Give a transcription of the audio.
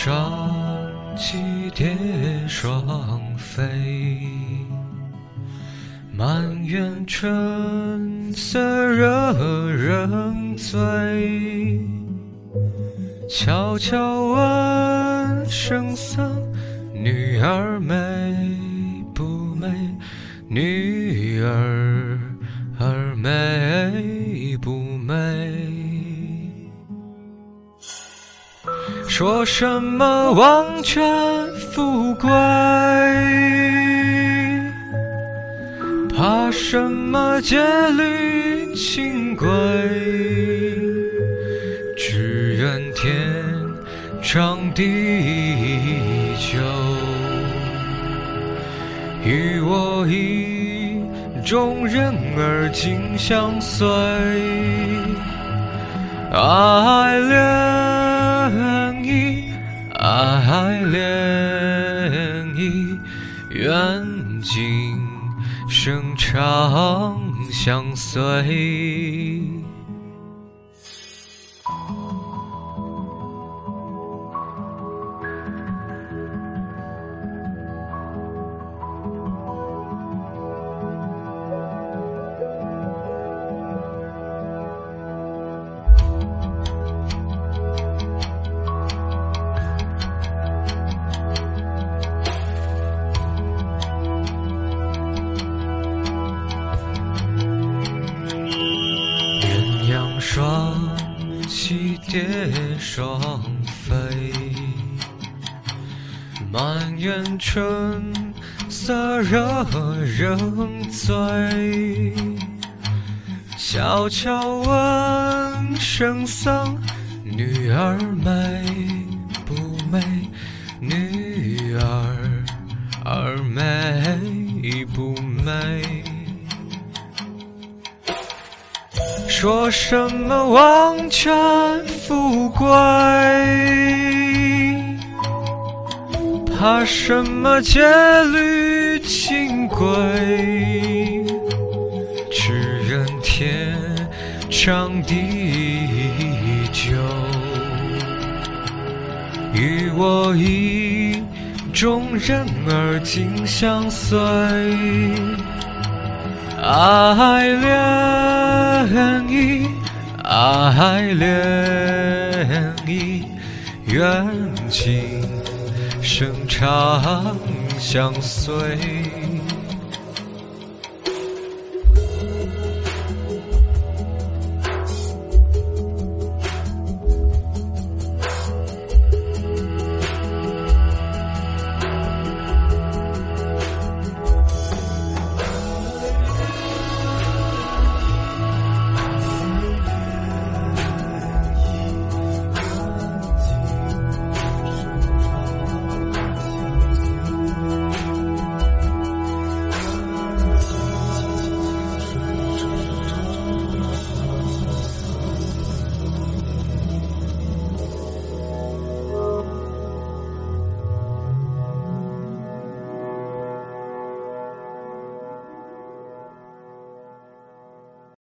双栖蝶双飞，满园春色惹人醉。悄悄问圣僧，女儿美不美？女儿儿说什么王权富贵，怕什么戒律清规？只愿天长地久，与我意中人儿紧相随，爱恋。生长相随。双栖蝶双飞，满园春色惹人醉。悄悄问圣僧，女儿美不美？女儿儿美不美？说什么王权富贵，怕什么戒律清规？只愿天长地久，与我意中人儿紧相随。爱恋意，爱恋意，愿今生长相随。